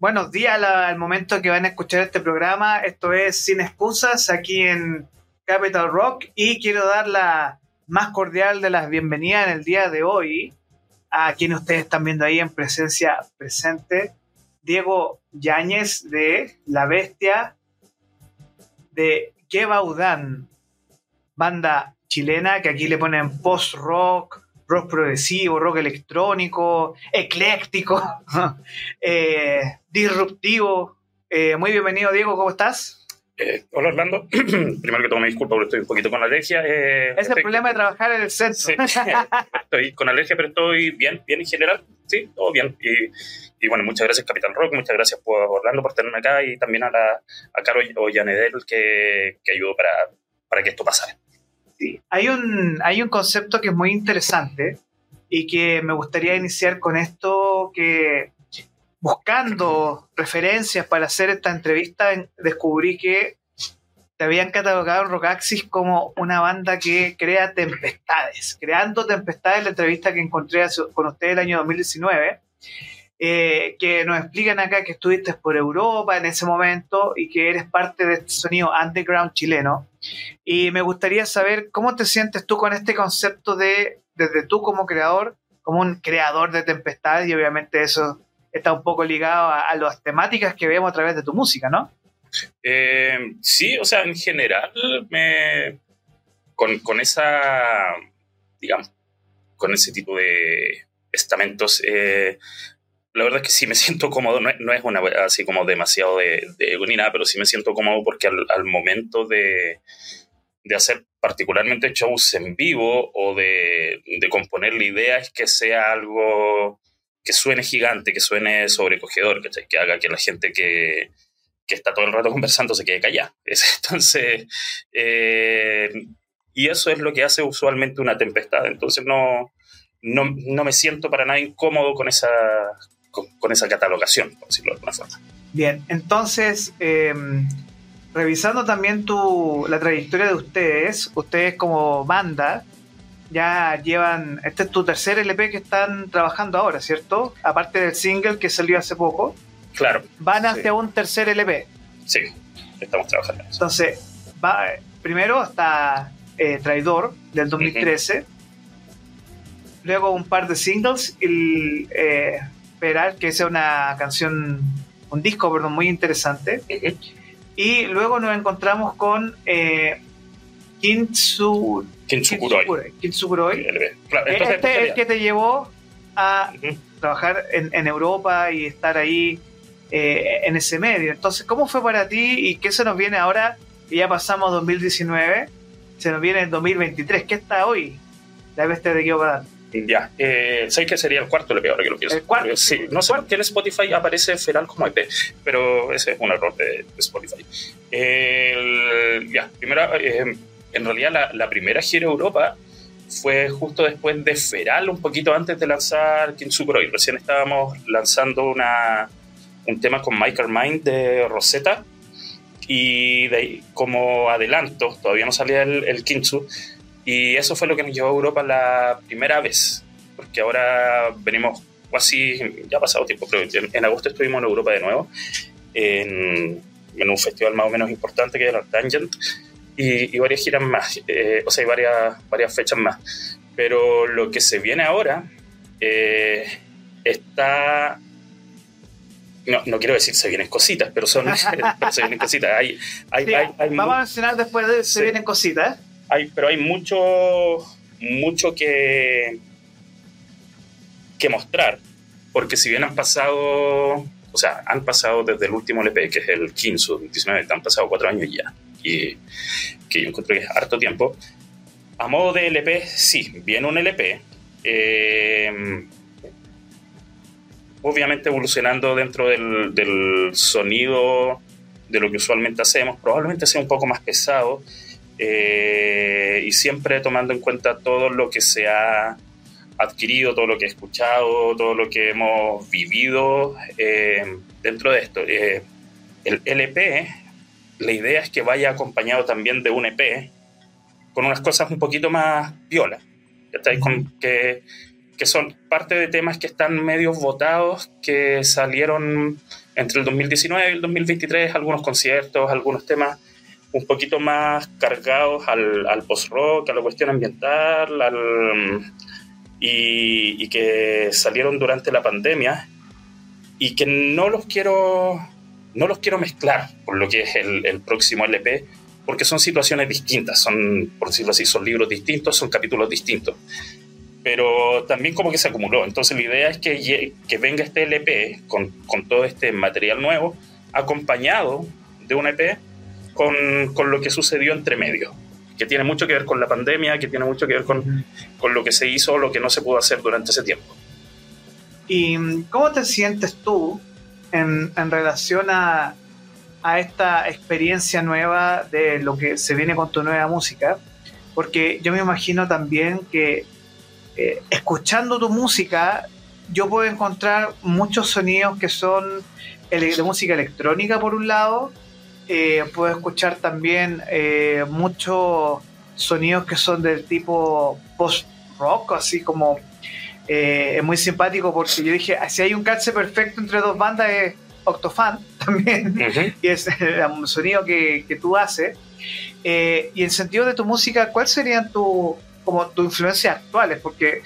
Buenos días al momento que van a escuchar este programa. Esto es Sin Excusas aquí en Capital Rock y quiero dar la más cordial de las bienvenidas en el día de hoy a quienes ustedes están viendo ahí en presencia presente. Diego Yáñez de La Bestia de Udán, banda chilena que aquí le ponen post-rock, rock progresivo, rock electrónico, ecléctico, eh, disruptivo. Eh, muy bienvenido, Diego, ¿cómo estás? Eh, hola Orlando, primero que todo me disculpo porque estoy un poquito con alergia. es el problema de trabajar en el centro. estoy con alergia, pero estoy bien, bien en general, sí, todo bien. Y, bueno, muchas gracias Capitán Rock, muchas gracias por Orlando por tenerme acá y también a, la, a Caro Ollanedel que, que ayudó para, para que esto pasara. Sí. Hay un, hay un concepto que es muy interesante y que me gustaría iniciar con esto que buscando referencias para hacer esta entrevista descubrí que te habían catalogado en Rockaxis como una banda que crea tempestades, creando tempestades, la entrevista que encontré con usted el año 2019 eh, que nos explican acá que estuviste por Europa en ese momento y que eres parte de este sonido underground chileno. Y me gustaría saber cómo te sientes tú con este concepto de, desde tú como creador, como un creador de tempestades, y obviamente eso está un poco ligado a, las temáticas que vemos a través de tu música, ¿no? Eh, sí, o sea, en general, me, con, con esa, digamos, con ese tipo de estamentos, eh, la verdad es que sí me siento cómodo, no, es una así como demasiado de, de ni nada, pero sí me siento cómodo porque al, momento de, de, hacer particularmente shows en vivo o de, de, componer la idea es que sea algo que suene gigante, que suene sobrecogedor, que haga que la gente que, que está todo el rato conversando se quede callada. Entonces, eh, y eso es lo que hace usualmente una tempestad. Entonces no, no, no me siento para nada incómodo con esa, con, esa catalogación, por decirlo de alguna forma. Bien, entonces, em, revisando también tu, la trayectoria de ustedes, ustedes como banda ya llevan, este es tu tercer LP que están trabajando ahora, ¿cierto? Aparte del single que salió hace poco. Claro. Van hacia un tercer LP. Sí, estamos trabajando en eso. Entonces, va, primero está eh, Traidor del 2013. Luego un par de singles, y eh, esperar, que sea una canción, un disco, perdón, muy interesante. Y luego nos encontramos con eh, Kintsu, Kintsukuroi. Kintsukuroi. este es el que te llevó a trabajar en, Europa y estar ahí eh, en ese medio. Entonces, ¿cómo fue para ti y qué se nos viene ahora? ya pasamos 2019, se nos viene el 2023. ¿Qué está hoy? La bestia de Guiobadan. Ya, eh, sé que sería el cuarto LP ahora que lo pienso. ¿El cuarto? Sí, no sé por qué en Spotify aparece Feral como EP, pero ese es un error de, Spotify. ya, primero, eh, en realidad la, la, primera gira Europa fue justo después de Feral, un poquito antes de lanzar Kintsukuroi. Recién estábamos lanzando una, un tema con Michael Mind de Rosetta y de ahí, como adelanto, todavía no salía el, el Kintsu, y eso fue lo que nos llevó a Europa la primera vez, porque ahora venimos casi, ya ha pasado tiempo, pero en, agosto estuvimos en Europa de nuevo, en, un festival más o menos importante que era Tangent, y, y varias giras más, eh, o sea, hay varias, varias fechas más. Pero lo que se viene ahora eh, está no, no, quiero decir se vienen cositas, pero son se vienen cositas. Hay, hay, hay, vamos a mencionar después de se vienen cositas hay, pero hay mucho, mucho que, que mostrar, porque si bien han pasado, o sea, han pasado desde el último LP, que es el 15 19, han pasado cuatro años ya, y que yo encuentro que es harto tiempo. A modo de LP, sí, viene un LP. Eh, obviamente evolucionando dentro del, del, sonido de lo que usualmente hacemos, probablemente sea un poco más pesado, eh, y siempre tomando en cuenta todo lo que se ha adquirido, todo lo que he escuchado, todo lo que hemos vivido eh, dentro de esto. Eh, el LP, la idea es que vaya acompañado también de un EP con unas cosas un poquito más violas, que que son parte de temas que están medio votados, que salieron entre el 2019 y el 2023, algunos conciertos, algunos temas un poquito más cargados al, al post-rock, a la cuestión ambiental, y, y, que salieron durante la pandemia y que no los quiero, no los quiero mezclar por lo que es el, el próximo LP, porque son situaciones distintas, son, por decirlo así, son libros distintos, son capítulos distintos pero también como que se acumuló. Entonces la idea es que, que venga este LP con, con, todo este material nuevo, acompañado de un EP con, con, lo que sucedió entre medio, que tiene mucho que ver con la pandemia, que tiene mucho que ver con, con lo que se hizo o lo que no se pudo hacer durante ese tiempo. ¿Y cómo te sientes tú en, en relación a, a esta experiencia nueva de lo que se viene con tu nueva música? Porque yo me imagino también que eh, escuchando tu música, yo puedo encontrar muchos sonidos que son de música electrónica por un lado, eh, puedo escuchar también eh, muchos sonidos que son del tipo post-rock, así como es muy simpático porque yo dije, si hay un calce perfecto entre dos bandas es Octofan también, y es el sonido que, que tú haces. y en sentido de tu música, ¿cuáles serían tus como tu influencias actuales, porque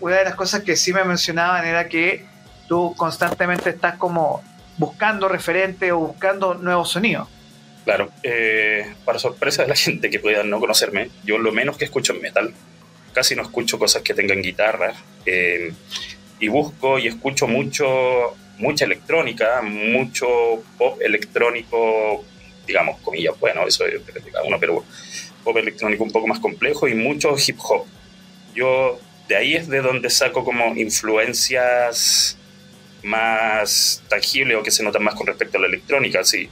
una de las cosas que sí me mencionaban era que tú constantemente estás como buscando referentes o buscando nuevos sonidos. Claro, eh, para sorpresa de la gente que pueda no conocerme, yo lo menos que escucho es metal, casi no escucho cosas que tengan guitarra, eh, y busco y escucho mucho, mucha electrónica, mucho pop electrónico, digamos, comillas, bueno, eso es de cada uno, pero pop electrónico un poco más complejo y mucho hip hop. Yo de ahí es de donde saco como influencias más tangibles o que se notan más con respecto a la electrónica, sí.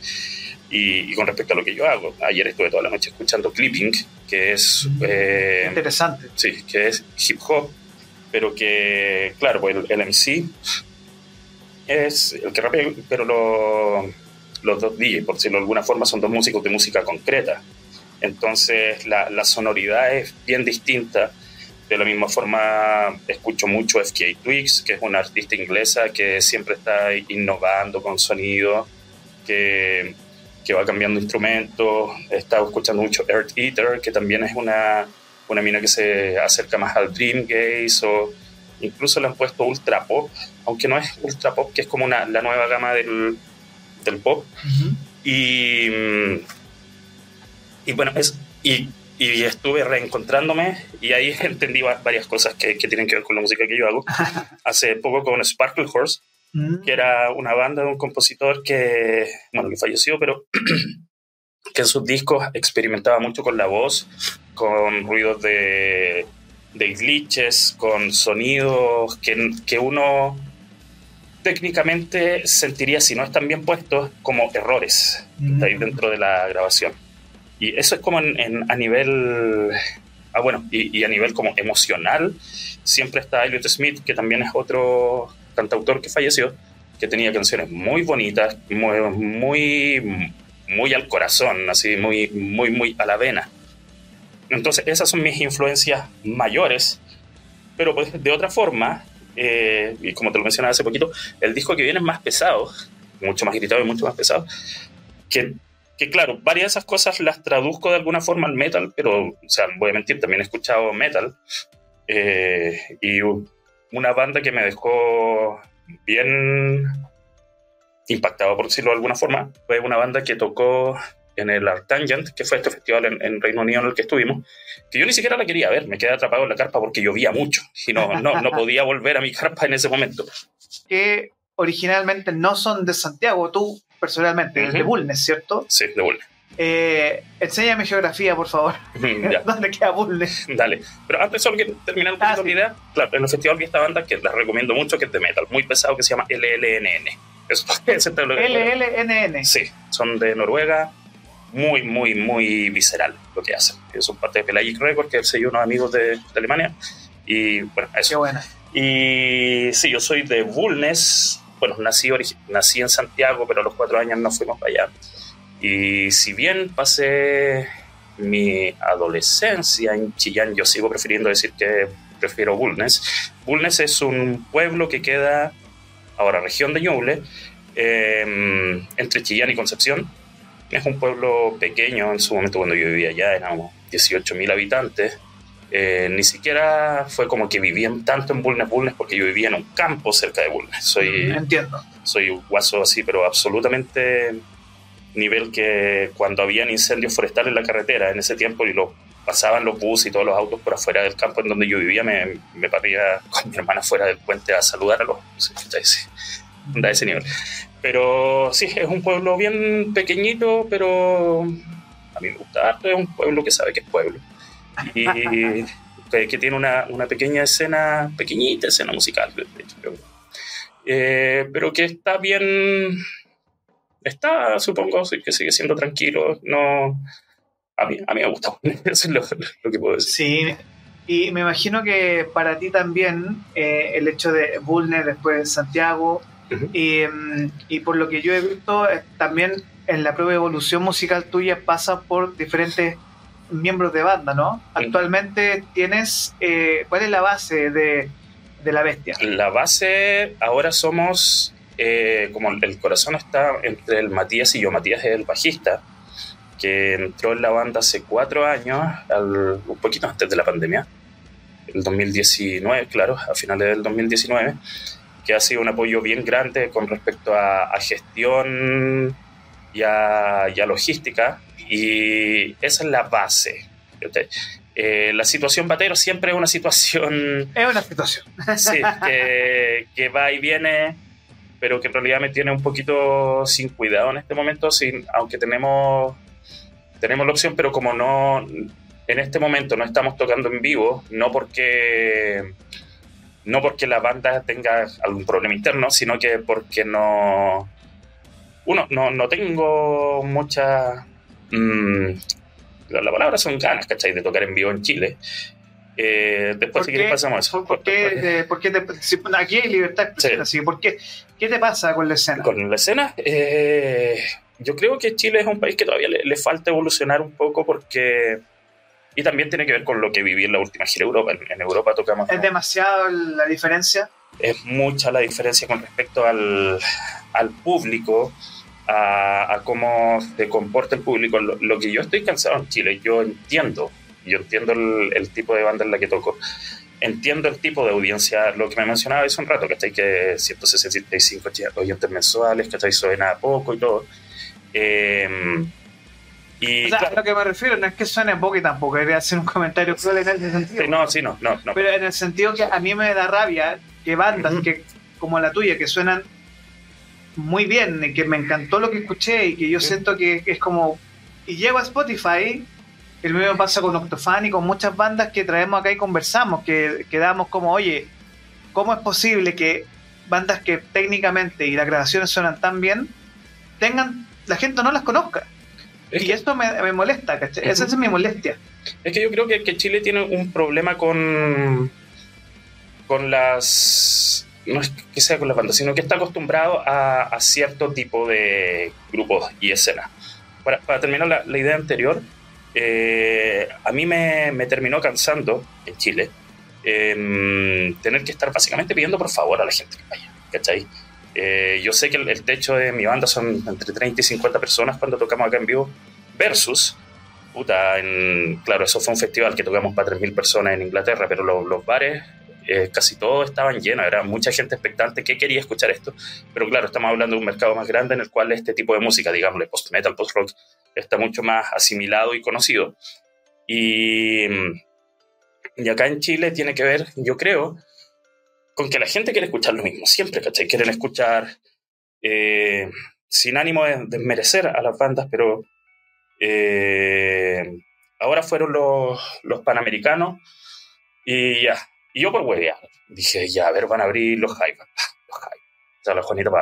Y, con respecto a lo que yo hago. Ayer estuve toda la noche escuchando Clipping, que es... Eh, Interesante. Sí, que es hip hop, pero que, claro, pues el, MC es el que rapea, pero los dos DJs, por decirlo de alguna forma, son dos músicos de música concreta. Entonces la, la, sonoridad es bien distinta. De la misma forma, escucho mucho FK Twigs, que es una artista inglesa que siempre está innovando con sonido, que, que va cambiando instrumentos. He estado escuchando mucho Earth Eater, que también es una, una mina que se acerca más al Dream Gaze, o incluso le han puesto Ultra Pop, aunque no es Ultra Pop, que es como una, la nueva gama del, del pop. Y y bueno, es, y, y, estuve reencontrándome y ahí entendí varias cosas que, que, tienen que ver con la música que yo hago. Hace poco con Sparkle Horse, mm. que era una banda de un compositor que, bueno, que falleció, pero que en sus discos experimentaba mucho con la voz, con ruidos de, de glitches, con sonidos que, que uno técnicamente sentiría, si no están bien puestos, como errores mm. ahí dentro de la grabación. Y eso es como en, a nivel, ah, bueno, y, a nivel como emocional, siempre está Elliot Smith, que también es otro cantautor que falleció, que tenía canciones muy bonitas, muy, muy, muy al corazón, así, muy, muy, muy a la vena. Entonces, esas son mis influencias mayores, pero pues de otra forma, eh, y como te lo mencionaba hace poquito, el disco que viene es más pesado, mucho más gritado y mucho más pesado, que que claro, varias de esas cosas las traduzco de alguna forma al metal, pero, o sea, voy a mentir, también he escuchado metal. Eh, y una banda que me dejó bien impactado, por decirlo de alguna forma, fue una banda que tocó en el Artangent, que fue este festival en, Reino Unido en el que estuvimos, que yo ni siquiera la quería ver, me quedé atrapado en la carpa porque llovía mucho y no, no, no podía volver a mi carpa en ese momento. Que originalmente no son de Santiago, tú personalmente, de Bulnes, ¿cierto? Sí, de Bulnes. Eh, enséñame geografía, por favor. ¿Dónde queda Bulnes? Dale. Pero antes solo que terminar un poquito ah, la idea, claro, en el festival vi esta banda que la recomiendo mucho, que es de metal, muy pesado, que se llama LLNN. Eso, LLNN. Sí, son de Noruega, muy, muy, muy visceral lo que hacen. Son parte de Pelagic Records, que es el unos amigos de, de, Alemania. Y bueno, eso. Qué buena. Y sí, yo soy de Bulnes, bueno, nací, nací en Santiago, pero a los cuatro años nos fuimos para allá. Y si bien pasé mi adolescencia en Chillán, yo sigo prefiriendo decir que prefiero Bulnes. Bulnes es un pueblo que queda, ahora región de Ñuble, em, entre Chillán y Concepción. Es un pueblo pequeño, en su momento cuando yo vivía allá éramos 18.000 habitantes. Eh, ni siquiera fue como que vivían tanto en Bulnes, Bulnes, porque yo vivía en un campo cerca de Bulnes. Soy, Entiendo. Soy un guaso así, pero absolutamente nivel que cuando habían incendios forestales en la carretera en ese tiempo y lo pasaban los buses y todos los autos por afuera del campo en donde yo vivía, me, me paría con mi hermana fuera del puente a saludar a los buses. Da ese nivel. Pero sí, es un pueblo bien pequeñito, pero a mí me gusta es un pueblo que sabe que es pueblo. Y que, tiene una, una, pequeña escena, pequeñita escena musical, de hecho, eh, pero que está bien está, supongo, que sigue siendo tranquilo. No, a mí, a mí me gusta. Eso es lo, que puedo decir. Sí, y me imagino que para ti también eh, el hecho de Bulner, después Santiago, mm, y, por lo que yo he visto, eh, también en la propia evolución musical tuya pasa por diferentes miembros de banda, ¿no? Actualmente tienes, eh, ¿cuál es la base de, de la bestia? La base, ahora somos eh, como el corazón está entre el Matías y yo, Matías es el bajista, que entró en la banda hace cuatro años, un poquito antes de la pandemia, el 2019, claro, a finales del 2019, que ha sido un apoyo bien grande con respecto a, gestión y a, logística, y esa es la base. Eh, la situación batero siempre es una situación... Es una situación. Sí, que, que va y viene pero que en realidad me tiene un poquito sin cuidado en este momento, sin, aunque tenemos, tenemos la opción, pero como no, en este momento no estamos tocando en vivo, no porque, no porque la banda tenga algún problema interno, sino que porque no, uno, no, no tengo mucha... Mm, la, palabra son ganas, ¿cachai? De tocar en vivo en Chile. Eh, después, si quieres, pasamos eso. ¿Por, qué, por qué te, aquí hay libertad sí. ¿por qué, ¿qué te pasa con la escena? Con la escena, eh, yo creo que Chile es un país que todavía le, falta evolucionar un poco porque. Y también tiene que ver con lo que viví en la última gira Europa. En, Europa tocamos. ¿Es demasiado la diferencia? Es mucha la diferencia con respecto al, al público. A, a, cómo se comporta el público. Lo, lo, que yo estoy cansado en Chile, yo entiendo yo entiendo el, tipo de banda en la que toco, entiendo el tipo de audiencia, lo que me mencionaba hace un rato, que estáis que 165 oyentes mensuales, que estáis suena poco y todo. Eh, y o sea, a lo que me refiero no es que suene poco y tampoco quería hacer un comentario cruel en ese sentido. no, sí, no, no, Pero en el sentido que a mí me da rabia que bandas que como la tuya, que suenan muy bien, que me encantó lo que escuché y que yo siento que, es como... Y llego a Spotify el mismo pasa con Octofan y con muchas bandas que traemos acá y conversamos, que quedamos como, oye, ¿cómo es posible que bandas que técnicamente y las grabaciones suenan tan bien, tengan, la gente no las conozca? y esto me, molesta, ¿cachai? Esa es mi molestia. Es que yo creo que, Chile tiene un problema con, con las... No es que sea con las bandas, sino que está acostumbrado a, cierto tipo de grupos y escenas. Para, terminar la, la idea anterior, eh, a mí me, terminó cansando en Chile em, tener que estar básicamente pidiendo por favor a la gente que vaya, ¿cachai? Eh, yo sé que el, techo de mi banda son entre 30 y 50 personas cuando tocamos acá en vivo, versus, puta, en, claro, eso fue un festival que tocamos para 3.000 personas en Inglaterra, pero los bares eh, casi todos estaban llenos, era mucha gente expectante que quería escuchar esto, pero claro, estamos hablando de un mercado más grande en el cual este tipo de música, digamos, post-metal, post-rock, está mucho más asimilado y conocido. Y, y acá en Chile tiene que ver, yo creo, con que la gente quiere escuchar lo mismo, siempre, ¿cachai? Quieren escuchar eh, sin ánimo de desmerecer a las bandas, pero eh, ahora fueron los, los panamericanos y ya. Y yo por huevear, dije, ya, a ver, van a abrir los Jaivas, los Jaivas los Juanito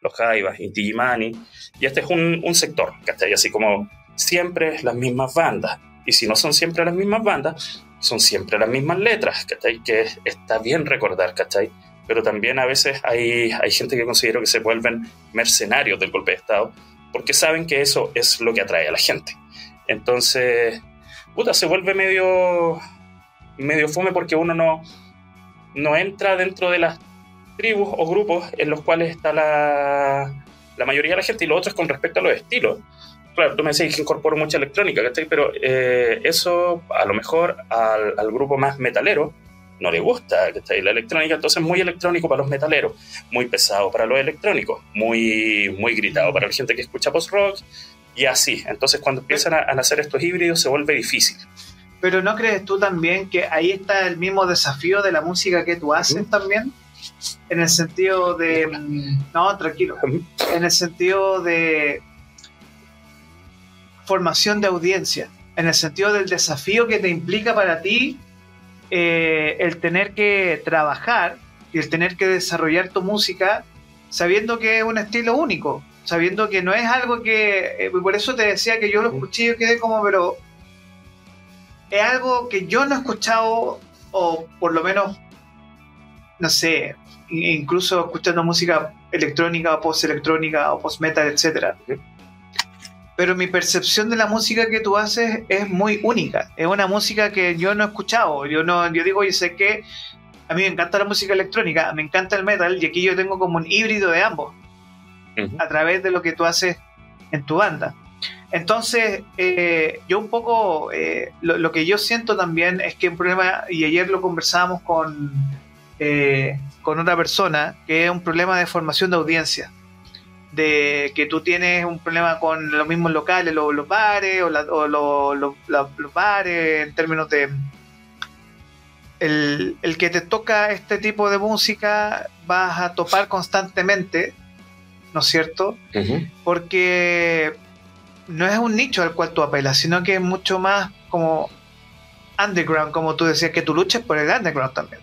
los Jaivas, y Digimani, y este es un, un sector, ¿cachai? Así como siempre las mismas bandas, y si no son siempre las mismas bandas, son siempre las mismas letras, ¿cachai? Que está bien recordar, ¿cachai? Pero también a veces hay, hay gente que considero que se vuelven mercenarios del golpe de Estado, porque saben que eso es lo que atrae a la gente. Entonces, puta, se vuelve medio medio fome porque uno no, no entra dentro de las tribus o grupos en los cuales está la, la mayoría de la gente y lo otro es con respecto a los estilos. Claro, tú me decís que incorporo mucha electrónica, ¿cachai? Pero eh, eso a lo mejor al, al, grupo más metalero no le gusta, ¿cachai? La electrónica, entonces muy electrónico para los metaleros, muy pesado para los electrónicos, muy, muy gritado para la gente que escucha post-rock y así. Entonces cuando empiezan a, a nacer estos híbridos se vuelve difícil. Pero ¿no crees tú también que ahí está el mismo desafío de la música que tú haces ¿Mm? también? En el sentido de... No, tranquilo. En el sentido de formación de audiencia, en el sentido del desafío que te implica para ti eh, el tener que trabajar y el tener que desarrollar tu música sabiendo que es un estilo único, sabiendo que no es algo que... Eh, por eso te decía que yo lo escuché y yo quedé como, pero es algo que yo no he escuchado, o por lo menos, no sé, incluso escuchando música electrónica o post-electrónica o post-metal, etc. Pero mi percepción de la música que tú haces es muy única. Es una música que yo no he escuchado. Yo, no, yo digo, y sé que a mí me encanta la música electrónica, me encanta el metal, y aquí yo tengo como un híbrido de ambos, uh -huh. a través de lo que tú haces en tu banda. Entonces, eh, yo un poco, eh, lo, lo, que yo siento también es que un problema, y ayer lo conversábamos con, eh, con otra persona, que es un problema de formación de audiencia. De que tú tienes un problema con los mismos locales, los, los bares, o, la, o lo, lo, la, los bares, en términos de. El, el que te toca este tipo de música vas a topar constantemente, ¿no es cierto? Uh -huh. Porque no es un nicho al cual tú apelas, sino que es mucho más como underground, como tú decías, que tú luches por el underground también.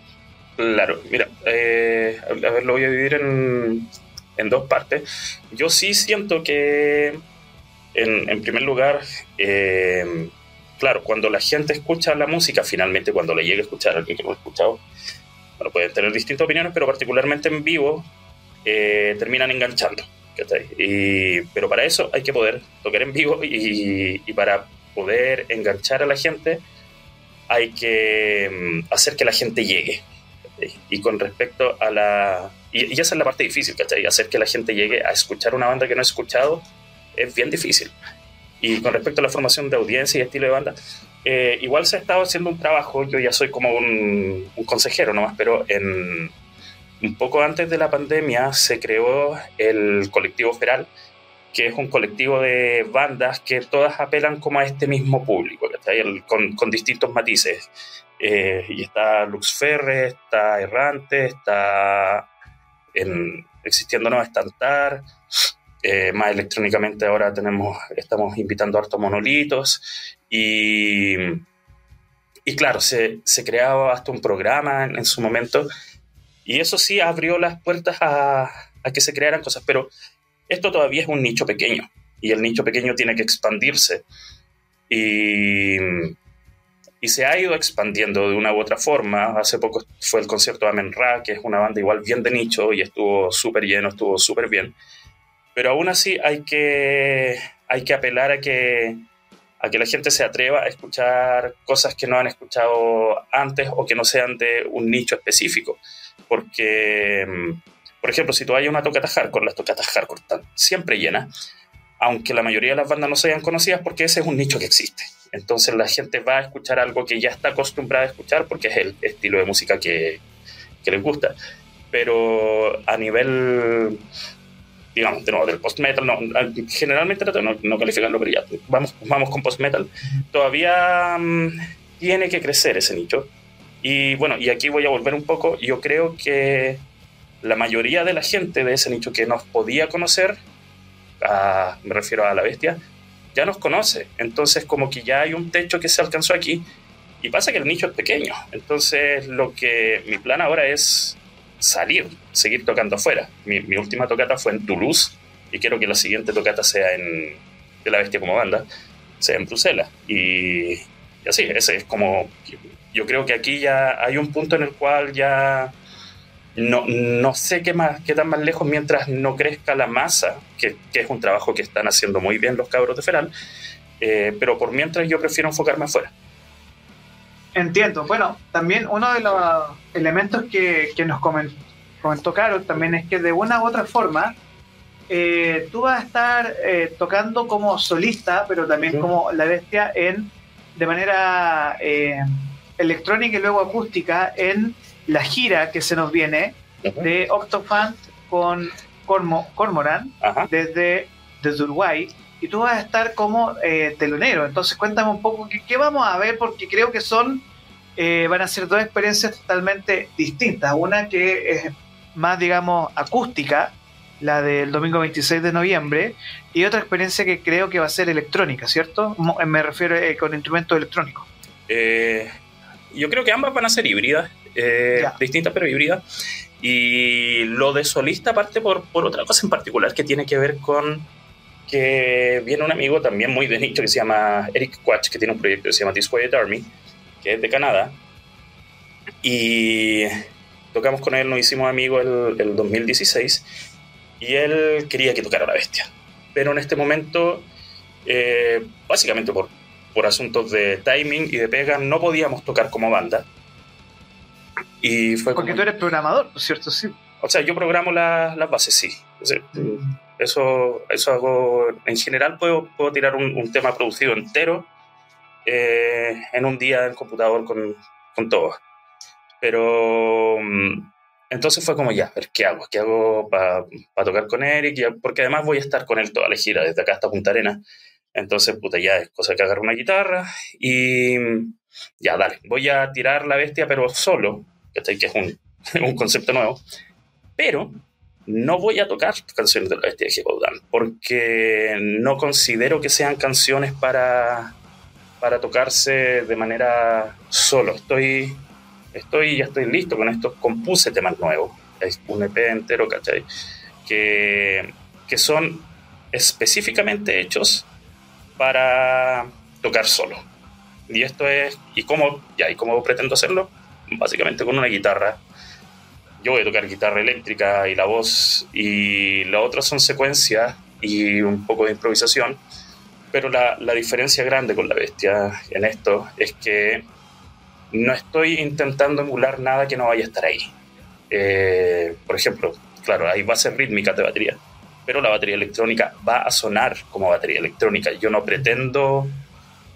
Claro, mira, eh, a ver, lo voy a dividir en, en, dos partes. Yo sí siento que, en, primer lugar, eh, claro, cuando la gente escucha la música, finalmente cuando le llegue a escuchar a alguien que no ha escuchado, bueno, pueden tener distintas opiniones, pero particularmente en vivo, eh, terminan enganchando. Y, pero para eso hay que poder tocar en vivo y, y, para poder enganchar a la gente hay que mm, hacer que la gente llegue. Y con respecto a la... Y, y, esa es la parte difícil, ¿cachai? Hacer que la gente llegue a escuchar una banda que no ha escuchado es bien difícil. Y con respecto a la formación de audiencia y estilo de banda, eh, igual se ha estado haciendo un trabajo, yo ya soy como un, un consejero nomás, pero en, un poco antes de la pandemia se creó el colectivo Feral, que es un colectivo de bandas que todas apelan como a este mismo público, con, con, distintos matices. Eh, y está Lux Ferre, está Errante, está en, Existiendo No Estantar, eh, más electrónicamente ahora tenemos, estamos invitando a hartos monolitos. Y, y claro, se, se creaba hasta un programa en, en su momento. Y eso sí abrió las puertas a, a, que se crearan cosas, pero esto todavía es un nicho pequeño. Y el nicho pequeño tiene que expandirse. Y, y se ha ido expandiendo de una u otra forma. Hace poco fue el concierto de Amen Ra, que es una banda igual bien de nicho y estuvo súper lleno, estuvo súper bien. Pero aún así hay que, hay que apelar a que, a que la gente se atreva a escuchar cosas que no han escuchado antes o que no sean de un nicho específico porque, mm, por ejemplo, si tú a una tocata hardcore, las tocatas hardcore están siempre llenas, aunque la mayoría de las bandas no sean conocidas porque ese es un nicho que existe. Entonces la gente va a escuchar algo que ya está acostumbrada a escuchar porque es el estilo de música que, que les gusta. Pero a nivel, digamos, de nuevo, del post-metal, no, generalmente no, no calificarlo, pero ya vamos, vamos con post-metal, todavía mmm, tiene que crecer ese nicho y bueno, y aquí voy a volver un poco. Yo creo que la mayoría de la gente de ese nicho que nos podía conocer, a, me refiero a la bestia, ya nos conoce. Entonces, como que ya hay un techo que se alcanzó aquí. Y pasa que el nicho es pequeño. Entonces, lo que mi plan ahora es salir, seguir tocando afuera. Mi, última tocata fue en Toulouse y quiero que la siguiente tocata sea en de la bestia como banda, sea en Bruselas. Y, y así, ese es como yo creo que aquí ya hay un punto en el cual ya no, no sé qué, más, qué tan más lejos mientras no crezca la masa, que, que es un trabajo que están haciendo muy bien los cabros de Feral, eh, pero por mientras yo prefiero enfocarme afuera. Entiendo. Bueno, también uno de los elementos que, nos comentó, Carol también es que de una u otra forma eh, tú vas a estar eh, tocando como solista, pero también como la bestia en de manera eh, electrónica y luego acústica en la gira que se nos viene de Octofan con Cormoran desde, desde Uruguay y tú vas a estar como eh, telonero. Entonces cuéntame un poco qué, vamos a ver, porque creo que son, eh, van a ser dos experiencias totalmente distintas. Una que es más, digamos, acústica, la del domingo 26 de noviembre, y otra experiencia que creo que va a ser electrónica, ¿cierto? Me refiero eh, con instrumentos electrónicos. Yo creo que ambas van a ser híbridas, distintas pero híbridas. Y lo de solista parte por, por otra cosa en particular que tiene que ver con que viene un amigo también muy de nicho que se llama Eric Quatch, que tiene un proyecto que se llama This Army, que es de Canadá. Y tocamos con él, nos hicimos amigos el, el 2016 y él quería que tocara la bestia. Pero en este momento, eh, básicamente por, por asuntos de timing y de pega, no podíamos tocar como banda. Y fue Porque tú eres programador, ¿cierto? Sí. O sea, yo programo las bases, sí. Eso, eso hago, en general puedo, puedo tirar un, tema producido entero eh, en un día en computador con, con todo. Pero mm, entonces fue como ya, a ver, ¿qué hago? ¿Qué hago para tocar con Eric? Porque además voy a estar con él toda la gira, desde acá hasta Punta Arena. Entonces, puta, ya es cosa que agarrar una guitarra y ya, dale, voy a tirar la bestia, pero solo, que es un, un concepto nuevo. Pero no voy a tocar canciones de la bestia de Dan porque no considero que sean canciones para, para tocarse de manera solo. Estoy, estoy, ya estoy listo con esto. Compuse temas nuevos, es un EP entero, ¿cachai? Que, que son específicamente hechos para tocar solo. Y esto es, ¿y cómo, ya, ¿y cómo pretendo hacerlo? Básicamente con una guitarra yo voy a tocar guitarra eléctrica y la voz, y la otra son secuencias y un poco de improvisación, pero la, la diferencia grande con la bestia en esto es que no estoy intentando emular nada que no vaya a estar ahí. Eh, por ejemplo, claro, hay bases rítmicas de batería, pero la batería electrónica va a sonar como batería electrónica. Yo no pretendo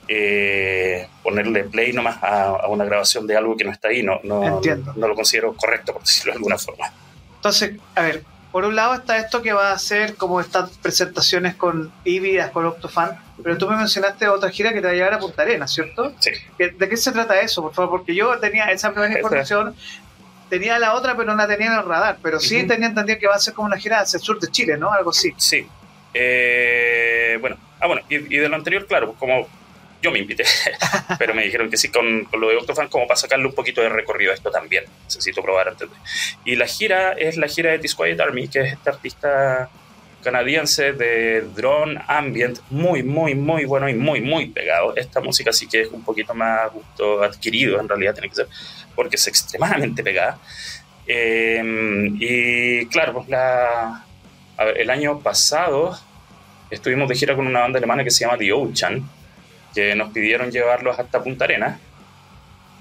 eh, ponerle play nomás a, una grabación de algo que no está ahí, no, no, no lo considero correcto, por decirlo de alguna forma. Entonces, a ver, por un lado está esto que va a ser como estas presentaciones con híbridas, con Octofan, pero tú me mencionaste otra gira que te va a llevar a Punta Arenas, ¿cierto? Sí. ¿De qué se trata eso, por favor? Porque yo tenía esa primera información, tenía la otra, pero no la tenía en el radar, pero sí tenía entendido que va a ser como una gira hacia el sur de Chile, ¿no? Algo así. Sí. Eh, bueno, ah, bueno, y, y, de lo anterior, claro, como yo me invité, pero me dijeron que sí con, con, lo de Octofan como para sacarle un poquito de recorrido a esto también. Necesito probar antes de... Y la gira es la gira de Disquiet Army, que es este artista canadiense de drone ambient, muy, muy, muy bueno y muy, muy pegado. Esta música sí que es un poquito más gusto adquirido, en realidad tiene que ser, porque es extremadamente pegada. Em, y claro, pues la, el año pasado estuvimos de gira con una banda alemana que se llama The Ocean, que nos pidieron llevarlos hasta Punta Arena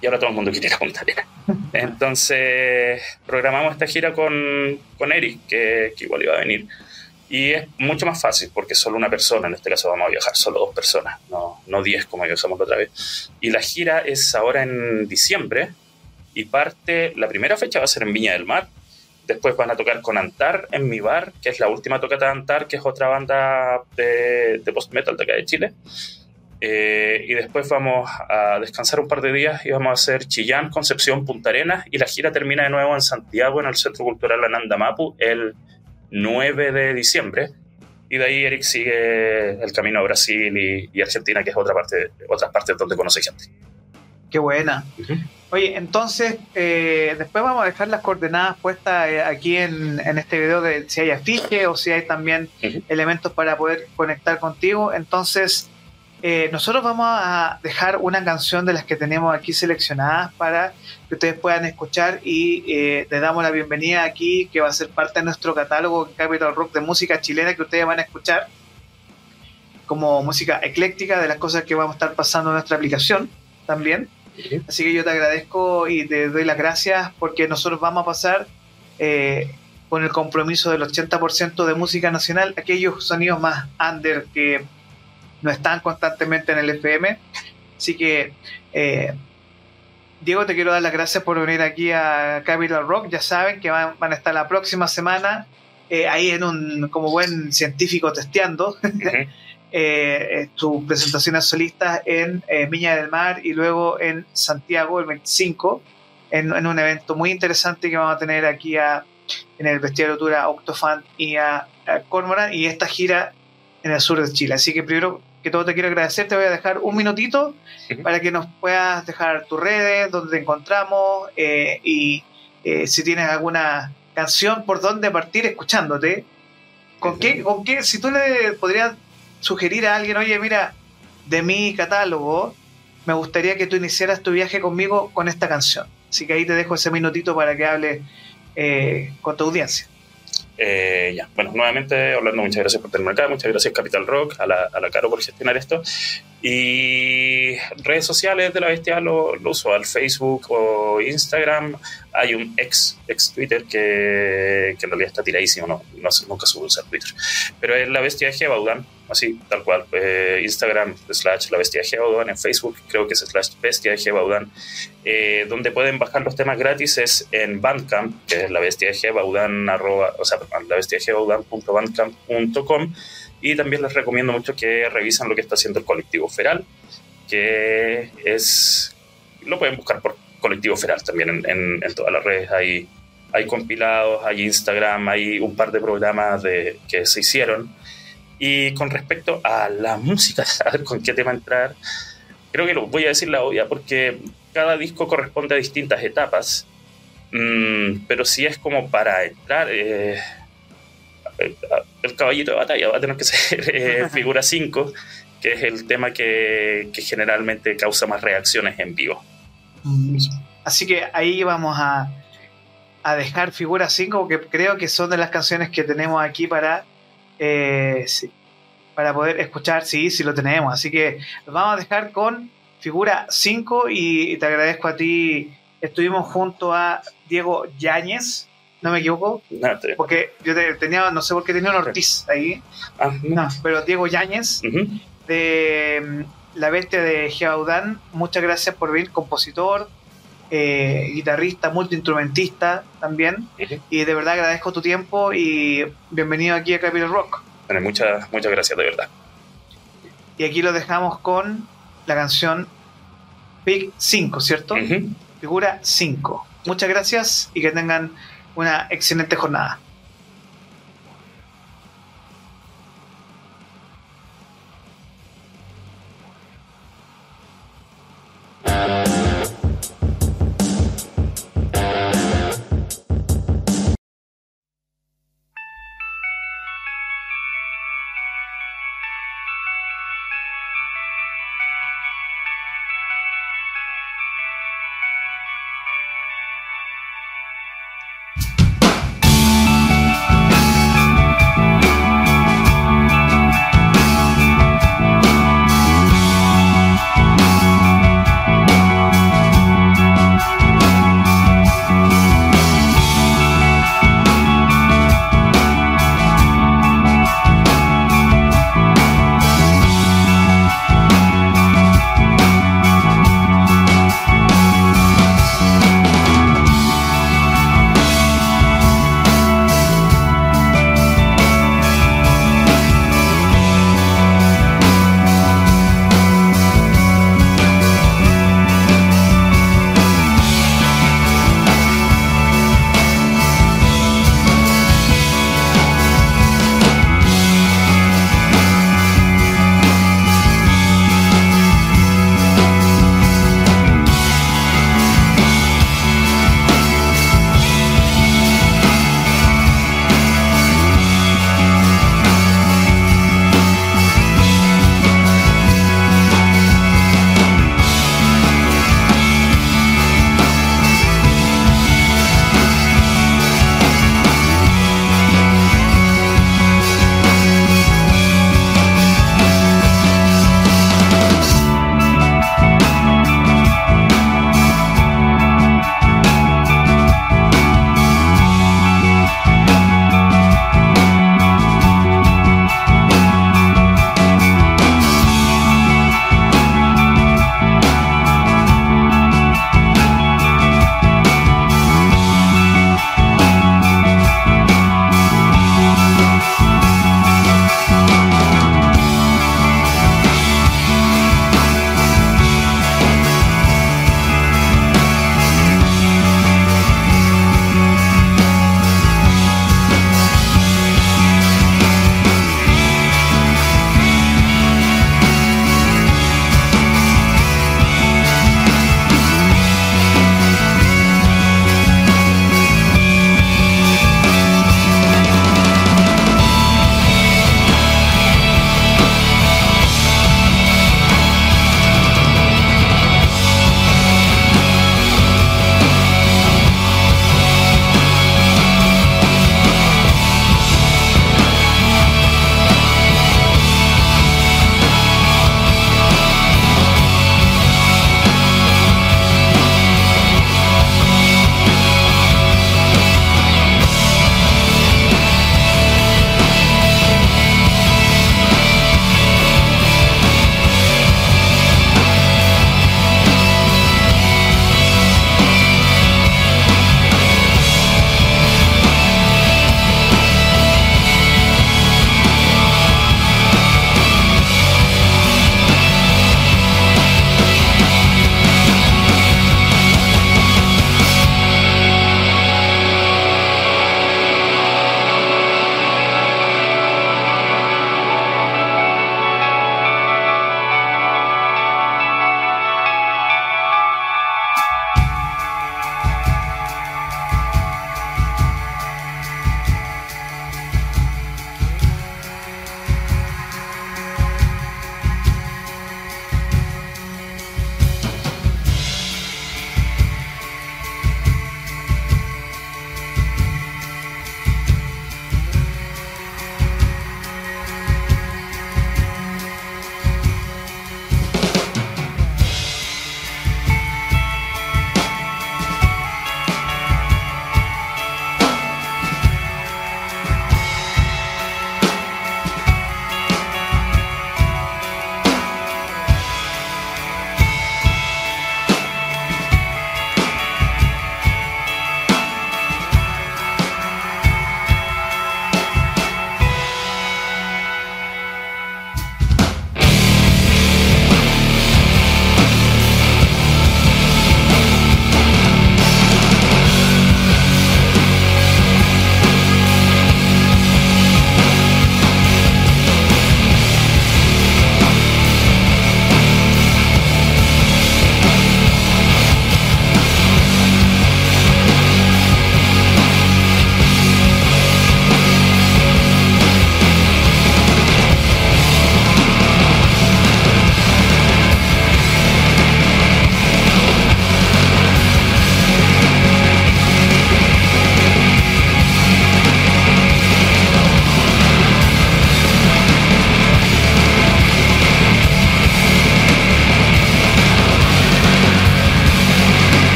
y ahora todo el mundo quiere ir a Punta Arena. Entonces programamos esta gira con, con Eric, que, que, igual iba a venir. Y es mucho más fácil porque solo una persona, en este caso vamos a viajar solo dos personas, no, no diez como viajamos la otra vez. Y la gira es ahora en diciembre y parte, la primera fecha va a ser en Viña del Mar. Después van a tocar con Antar en mi bar, que es la última tocata de Antar, que es otra banda de, de post-metal de acá de Chile. Eh, y después vamos a descansar un par de días y vamos a hacer Chillán, Concepción, Punta Arenas y la gira termina de nuevo en Santiago, en el Centro Cultural Ananda Mapu, el 9 de diciembre. Y de ahí Eric sigue el camino a Brasil y, Argentina, que es otra parte, otras partes donde conoce gente. Qué buena. Oye, entonces, eh, después vamos a dejar las coordenadas puestas eh, aquí en, en, este video de si hay afiche o si hay también elementos para poder conectar contigo. Entonces, eh, nosotros vamos a dejar una canción de las que tenemos aquí seleccionadas para que ustedes puedan escuchar y eh, les damos la bienvenida aquí, que va a ser parte de nuestro catálogo Capital Rock de música chilena que ustedes van a escuchar como música ecléctica de las cosas que vamos a estar pasando en nuestra aplicación también. Así que yo te agradezco y te doy las gracias porque nosotros vamos a pasar eh, con el compromiso del 80% de música nacional, aquellos sonidos más under que no están constantemente en el FM. Así que, eh, Diego, te quiero dar las gracias por venir aquí a Capital Rock. Ya saben que van, a estar la próxima semana eh, ahí en un, como buen científico testeando. Eh, tus presentaciones solistas en Viña del Mar y luego en Santiago el 25, en, en, un evento muy interesante que vamos a tener aquí a, en el Vestido de Octofan y a, Cormoran y esta gira en el sur de Chile. Así que primero que todo te quiero agradecer, te voy a dejar un minutito para que nos puedas dejar tus redes, donde te encontramos eh, y eh, si tienes alguna canción por donde partir escuchándote. ¿Con, qué, ¿Con qué? Si tú le podrías sugerir a alguien, oye, mira, de mi catálogo, me gustaría que tú iniciaras tu viaje conmigo con esta canción. Así que ahí te dejo ese minutito para que hables eh, con tu audiencia. Eh, ya, bueno, nuevamente, Orlando, muchas gracias por tenerme acá, muchas gracias Capital Rock, a la, a la Caro por gestionar esto. Y redes sociales de la bestia lo, lo uso al Facebook o Instagram. Hay un ex, ex Twitter que, que en realidad está tiradísimo, no, no nunca subo usar Twitter. Pero es la bestia de Gebaudan, así, tal cual. Eh, Instagram, slash la bestia de Gebaudan, en Facebook creo que es slash bestia de Gebaudan. Eh, donde pueden bajar los temas gratis es en Bandcamp, que es la bestia de Gebaudan, arroba, o sea, la bestia de Gebaudan.bandcamp.com y también les recomiendo mucho que revisen lo que está haciendo el colectivo Feral, que es. Lo pueden buscar por colectivo Feral también en, en, todas las redes. Hay, hay compilados, hay Instagram, hay un par de programas de, que se hicieron. Y con respecto a la música, a ver con qué tema entrar, creo que lo voy a decir la obvia porque cada disco corresponde a distintas etapas. Mm, pero si es como para entrar. Eh, el caballito de batalla va a tener que ser eh, figura 5, que es el tema que, generalmente causa más reacciones en vivo. Así que ahí vamos a, a dejar figura 5, porque creo que son de las canciones que tenemos aquí para, eh, para poder escuchar, sí, sí lo tenemos. Así que vamos a dejar con figura 5 y, y te agradezco a ti. Estuvimos junto a Diego Yáñez, ¿No me equivoco? porque yo tenía, no sé por qué tenía un Ortiz ahí. Ah, no. pero Diego Yáñez, de La Bestia de Geaudán, muchas gracias por venir, compositor, eh, guitarrista, multiinstrumentista también. Y de verdad agradezco tu tiempo y bienvenido aquí a Capital Rock. Bueno, muchas, muchas gracias, de verdad. Y aquí lo dejamos con la canción Big 5, ¿cierto? Figura 5. Muchas gracias y que tengan una excelente jornada. Bye.